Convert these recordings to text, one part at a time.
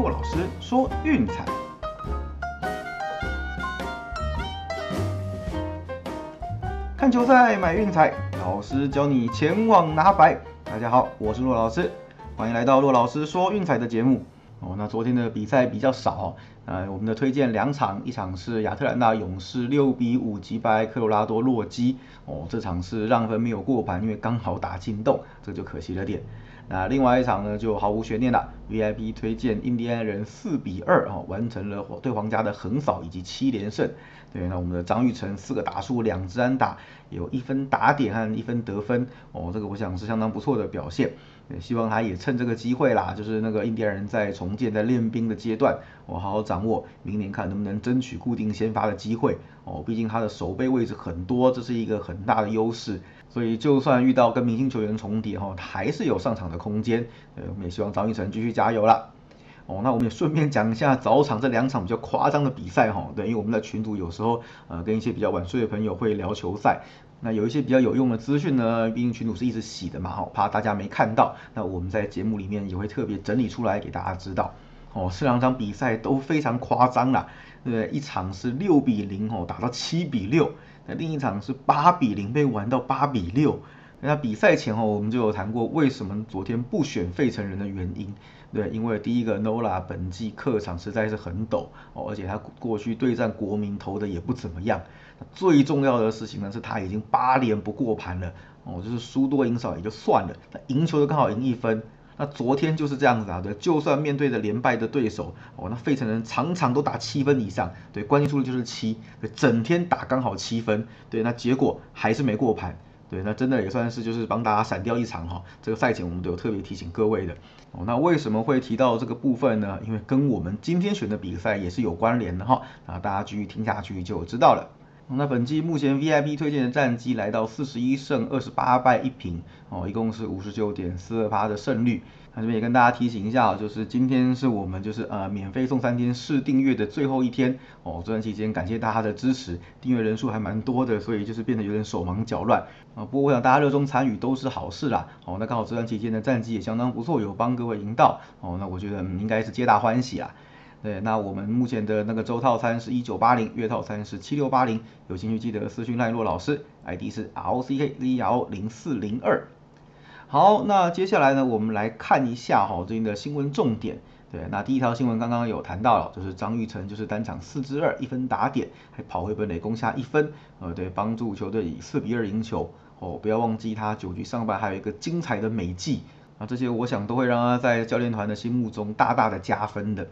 骆老师说运彩。看球赛买运彩，老师教你前往拿白。大家好，我是骆老师，欢迎来到骆老师说运彩的节目。哦，那昨天的比赛比较少，呃，我们的推荐两场，一场是亚特兰大勇士六比五击败科罗拉多洛基，哦，这场是让分没有过盘，因为刚好打进洞，这就可惜了点。那另外一场呢，就毫无悬念了，VIP 推荐印第安人四比二哦，完成了对皇家的横扫以及七连胜。对，那我们的张玉成四个打数两支安打，有一分打点和一分得分哦，这个我想是相当不错的表现。也希望他也趁这个机会啦，就是那个印第安人在重建、在练兵的阶段，我好好掌握，明年看能不能争取固定先发的机会哦。毕竟他的守备位置很多，这是一个很大的优势。所以就算遇到跟明星球员重叠哈，还是有上场的空间。呃，我们也希望张玉成继续加加油啦。哦，那我们也顺便讲一下早场这两场比较夸张的比赛哈。对，因为我们的群组有时候呃跟一些比较晚睡的朋友会聊球赛，那有一些比较有用的资讯呢，毕竟群组是一直洗的嘛哈，怕大家没看到，那我们在节目里面也会特别整理出来给大家知道。哦，这两场比赛都非常夸张啦，对对？一场是六比零哦，打到七比六。那另一场是八比零被玩到八比六。那比赛前哦，我们就有谈过为什么昨天不选费城人的原因。对，因为第一个 Nola 本季客场实在是很陡哦，而且他过去对战国民投的也不怎么样。最重要的事情呢，是他已经八连不过盘了哦，就是输多赢少也就算了，那赢球就刚好赢一分。那昨天就是这样子啊，对，就算面对着连败的对手哦，那费城人场场都打七分以上，对，关键数就是七，整天打刚好七分，对，那结果还是没过盘，对，那真的也算是就是帮大家闪掉一场哈。这个赛前我们都有特别提醒各位的哦。那为什么会提到这个部分呢？因为跟我们今天选的比赛也是有关联的哈。那大家继续听下去就知道了。那本季目前 VIP 推荐的战绩来到四十一胜二十八败一平，哦，一共是五十九点四二趴的胜率。那这边也跟大家提醒一下，就是今天是我们就是呃免费送三天试订阅的最后一天哦。这段期间感谢大家的支持，订阅人数还蛮多的，所以就是变得有点手忙脚乱啊。不过我想大家热衷参与都是好事啦。哦，那刚好这段期间的战绩也相当不错，有帮各位赢到哦。那我觉得应该是皆大欢喜啊。对，那我们目前的那个周套餐是一九八零，月套餐是七六八零，有兴趣记得私讯赖洛老师，ID 是 R O C K Z L 零四零二。好，那接下来呢，我们来看一下哈最近的新闻重点。对，那第一条新闻刚刚有谈到了，就是张玉成就是单场四支二，一分打点，还跑回本垒攻下一分，呃，对，帮助球队以四比二赢球。哦，不要忘记他九局上半还有一个精彩的美技，啊，这些我想都会让他在教练团的心目中大大的加分的。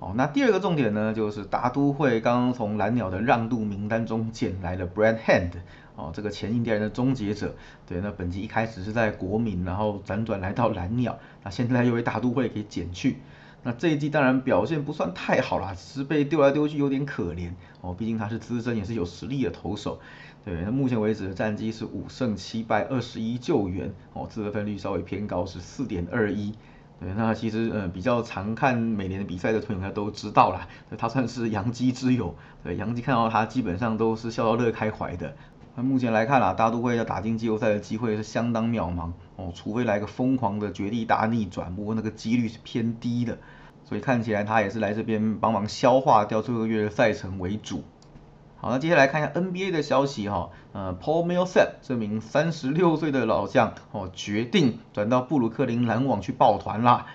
哦，那第二个重点呢，就是大都会刚刚从蓝鸟的让渡名单中捡来了 Brand Hand，哦，这个前印第安人的终结者。对，那本季一开始是在国民，然后辗转来到蓝鸟，那现在又被大都会给捡去。那这一季当然表现不算太好啦，只是被丢来丢去有点可怜。哦，毕竟他是资深也是有实力的投手。对，那目前为止的战绩是五胜七败二十一救援，哦，自得分率稍微偏高是四点二一。对，那其实呃比较常看每年的比赛的朋友应该都知道啦，他算是杨基之友，对，杨基看到他基本上都是笑到乐开怀的。那目前来看啦，大都会要打进季后赛的机会是相当渺茫哦，除非来个疯狂的绝地大逆转，不过那个几率是偏低的，所以看起来他也是来这边帮忙消化掉这个月的赛程为主。好，那接下来看一下 NBA 的消息哈，呃，Paul Millsap 这名三十六岁的老将哦，决定转到布鲁克林篮网去抱团啦。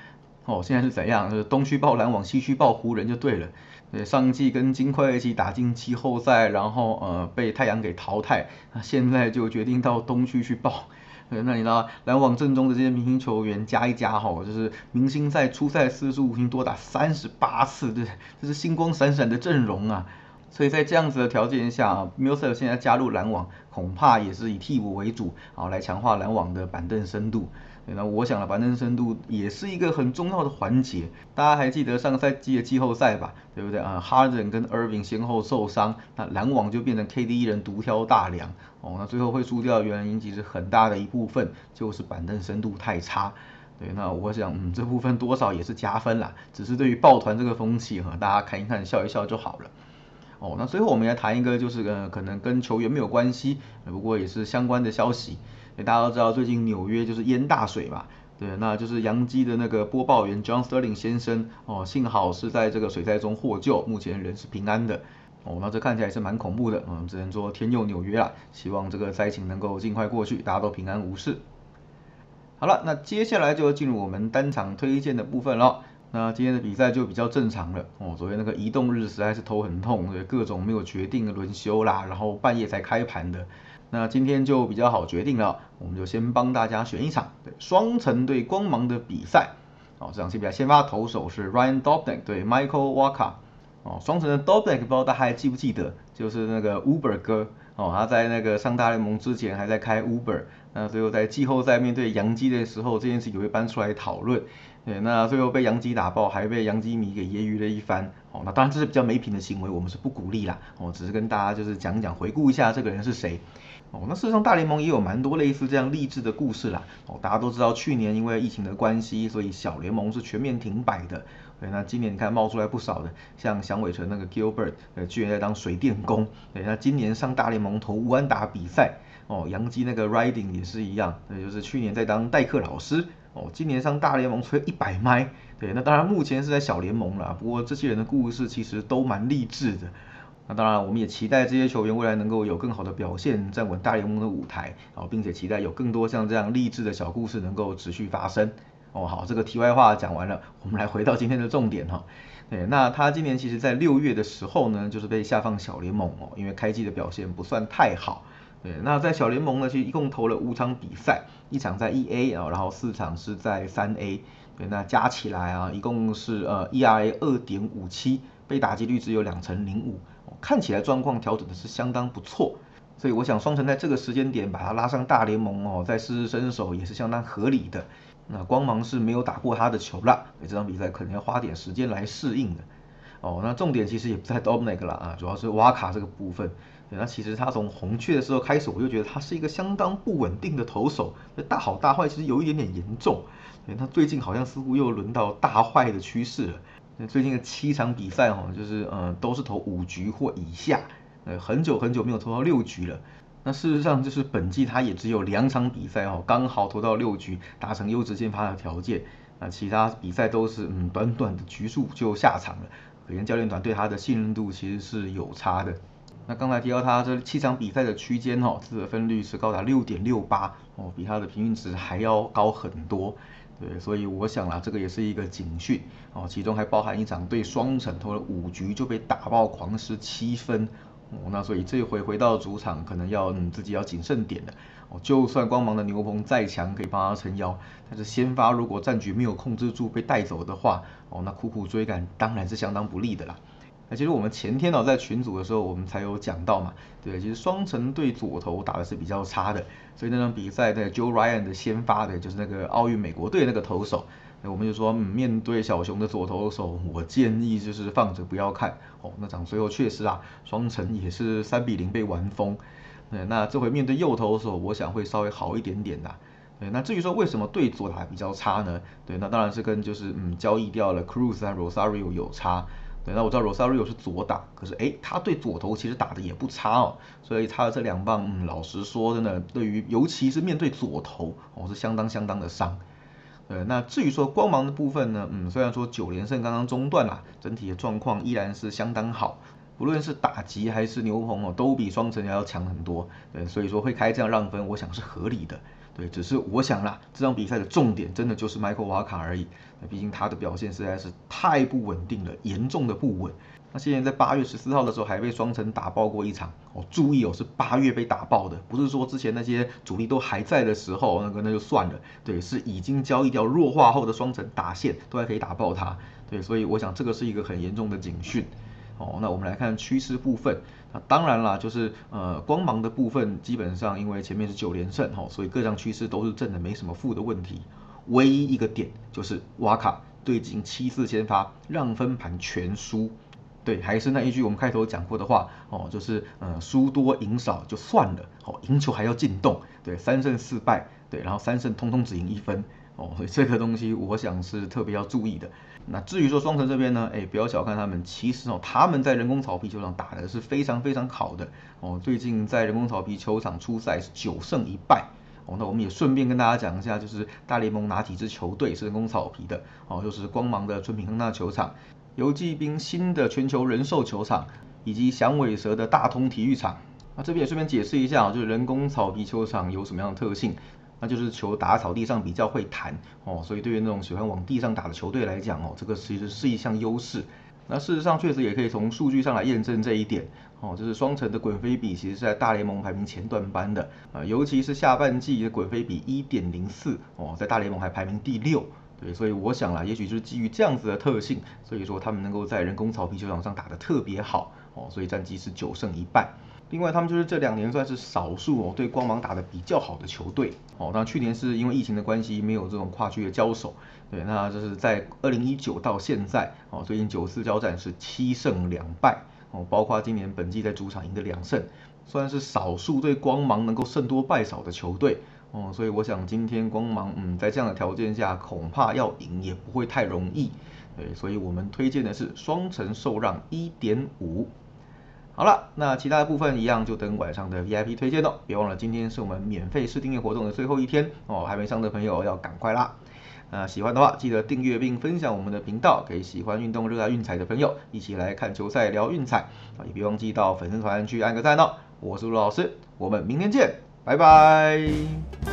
哦，现在是怎样？就是东区抱篮网，西区抱湖人就对了。对，上季跟金块一起打进季后赛，然后呃被太阳给淘汰，那现在就决定到东区去抱。那你呢篮网阵中的这些明星球员加一加哈，就是明星赛出赛次数已经多达三十八次，对，这是星光闪闪的阵容啊。所以在这样子的条件下啊，Millsap 现在加入篮网，恐怕也是以替补为主，啊，来强化篮网的板凳深度。那我想了，板凳深度也是一个很重要的环节。大家还记得上个赛季的季后赛吧？对不对啊？Harden 跟 Irving 先后受伤，那篮网就变成 KD 一人独挑大梁。哦，那最后会输掉的原因其实很大的一部分就是板凳深度太差。对，那我想，嗯，这部分多少也是加分啦。只是对于抱团这个风气哈，大家看一看，笑一笑就好了。哦，那最后我们来谈一个，就是呃，可能跟球员没有关系，不过也是相关的消息。大家都知道，最近纽约就是淹大水嘛，对，那就是杨基的那个播报员 John Sterling 先生哦，幸好是在这个水灾中获救，目前人是平安的。哦，那这看起来是蛮恐怖的，嗯，只能说天佑纽约啦，希望这个灾情能够尽快过去，大家都平安无事。好了，那接下来就进入我们单场推荐的部分了。那今天的比赛就比较正常了哦，昨天那个移动日实在是头很痛，对，各种没有决定轮休啦，然后半夜才开盘的。那今天就比较好决定了，我们就先帮大家选一场对双城对光芒的比赛。哦，这场比赛先发投手是 Ryan Dobnak 对 Michael Walker。哦，双城的 Dobnak 不知道大家还记不记得，就是那个 Uber 哥哦，他在那个上大联盟之前还在开 Uber，那最后在季后赛面对杨基的时候，这件事也会搬出来讨论。对，那最后被杨基打爆，还被杨基迷给揶揄了一番。哦，那当然这是比较没品的行为，我们是不鼓励啦。哦，只是跟大家就是讲讲，回顾一下这个人是谁。哦，那事实上大联盟也有蛮多类似这样励志的故事啦。哦，大家都知道去年因为疫情的关系，所以小联盟是全面停摆的。对，那今年你看冒出来不少的，像响尾蛇那个 Gilbert，呃，居然在当水电工。对，那今年上大联盟投乌安打比赛。哦，杨基那个 Riding 也是一样，那就是去年在当代课老师。哦，今年上大联盟吹一百麦。对，那当然目前是在小联盟了。不过这些人的故事其实都蛮励志的。那当然，我们也期待这些球员未来能够有更好的表现，站稳大联盟的舞台，哦，并且期待有更多像这样励志的小故事能够持续发生。哦，好，这个题外话讲完了，我们来回到今天的重点哈。对，那他今年其实在六月的时候呢，就是被下放小联盟哦，因为开季的表现不算太好。对，那在小联盟呢，其实一共投了五场比赛，一场在 E A 啊，然后四场是在三 A。对，那加起来啊，一共是呃 E R A 二点五七，被打击率只有两成零五。看起来状况调整的是相当不错，所以我想双城在这个时间点把他拉上大联盟哦，再试试身手也是相当合理的。那光芒是没有打过他的球啦，所以这场比赛可能要花点时间来适应的。哦，那重点其实也不在 Dominic 啦啊，主要是瓦卡这个部分。那其实他从红雀的时候开始，我就觉得他是一个相当不稳定的投手，大好大坏其实有一点点严重。他最近好像似乎又轮到大坏的趋势了。那最近的七场比赛哈，就是呃都是投五局或以下，呃很久很久没有投到六局了。那事实上就是本季他也只有两场比赛哦，刚好投到六局，达成优质先发的条件。那其他比赛都是嗯短短的局数就下场了，可见教练团对他的信任度其实是有差的。那刚才提到他这七场比赛的区间哈，自得分率是高达六点六八哦，比他的平均值还要高很多。对，所以我想啦，这个也是一个警讯哦，其中还包含一场对双城投了五局就被打爆狂失七分哦，那所以这回回到主场可能要嗯自己要谨慎点了哦，就算光芒的牛棚再强可以帮他撑腰，但是先发如果战局没有控制住被带走的话哦，那苦苦追赶当然是相当不利的啦。其实我们前天哦在群组的时候，我们才有讲到嘛，对，其实双城对左投打的是比较差的，所以那场比赛的 Joe Ryan 的先发的就是那个奥运美国队那个投手，那我们就说，嗯，面对小熊的左投手，我建议就是放着不要看哦。那场最后确实啊，双城也是三比零被玩封，对，那这回面对右投手，我想会稍微好一点点的，对，那至于说为什么对左打比较差呢？对，那当然是跟就是嗯交易掉了 Cruz 和 Rosario 有差。对，那我知道 Rosario 是左打，可是哎，他对左投其实打的也不差哦，所以他的这两棒，嗯，老实说，真的对于尤其是面对左投，哦，是相当相当的伤。对，那至于说光芒的部分呢，嗯，虽然说九连胜刚刚中断啦，整体的状况依然是相当好，不论是打击还是牛棚哦，都比双城要强很多。对，所以说会开这样让分，我想是合理的。对，只是我想啦，这场比赛的重点真的就是 Michael 瓦卡而已。那毕竟他的表现实在是太不稳定了，严重的不稳。那现在在八月十四号的时候还被双城打爆过一场哦，注意哦，是八月被打爆的，不是说之前那些主力都还在的时候那个那就算了。对，是已经交易掉弱化后的双城打线都还可以打爆他。对，所以我想这个是一个很严重的警讯。哦，那我们来看趋势部分。那当然啦，就是呃光芒的部分，基本上因为前面是九连胜哈，所以各项趋势都是正的，没什么负的问题。唯一一个点就是瓦卡对进七次先发，让分盘全输。对，还是那一句我们开头讲过的话哦，就是呃输多赢少就算了，哦赢球还要进洞。对，三胜四败，对，然后三胜通通只赢一分。哦，所以这个东西我想是特别要注意的。那至于说双城这边呢，哎，不要小看他们，其实哦，他们在人工草皮球场打的是非常非常好的哦。最近在人工草皮球场出赛是九胜一败哦，那我们也顺便跟大家讲一下，就是大联盟哪几支球队是人工草皮的，哦，就是光芒的春平亨纳球场、游击兵新的全球人寿球场，以及响尾蛇的大通体育场。那这边也顺便解释一下，就是人工草皮球场有什么样的特性？那就是球打草地上比较会弹，哦，所以对于那种喜欢往地上打的球队来讲，哦，这个其实是一项优势。那事实上确实也可以从数据上来验证这一点。哦，就是双城的滚飞比其实是在大联盟排名前段班的啊，尤其是下半季的滚飞比一点零四哦，在大联盟还排名第六。对，所以我想啦，也许就是基于这样子的特性，所以说他们能够在人工草皮球场上打得特别好哦，所以战绩是九胜一败。另外，他们就是这两年算是少数哦对光芒打得比较好的球队哦。那去年是因为疫情的关系，没有这种跨区的交手。对，那就是在二零一九到现在哦，最近九次交战是七胜两败。哦，包括今年本季在主场赢的两胜，算是少数对光芒能够胜多败少的球队哦，所以我想今天光芒嗯在这样的条件下恐怕要赢也不会太容易，对，所以我们推荐的是双城受让一点五。好了，那其他的部分一样就等晚上的 VIP 推荐喽，别忘了今天是我们免费试订阅活动的最后一天哦，还没上的朋友要赶快啦。那喜欢的话，记得订阅并分享我们的频道，给喜欢运动、热爱运彩的朋友一起来看球赛、聊运彩啊！也别忘记到粉丝团去按个赞哦。我是陆老师，我们明天见，拜拜。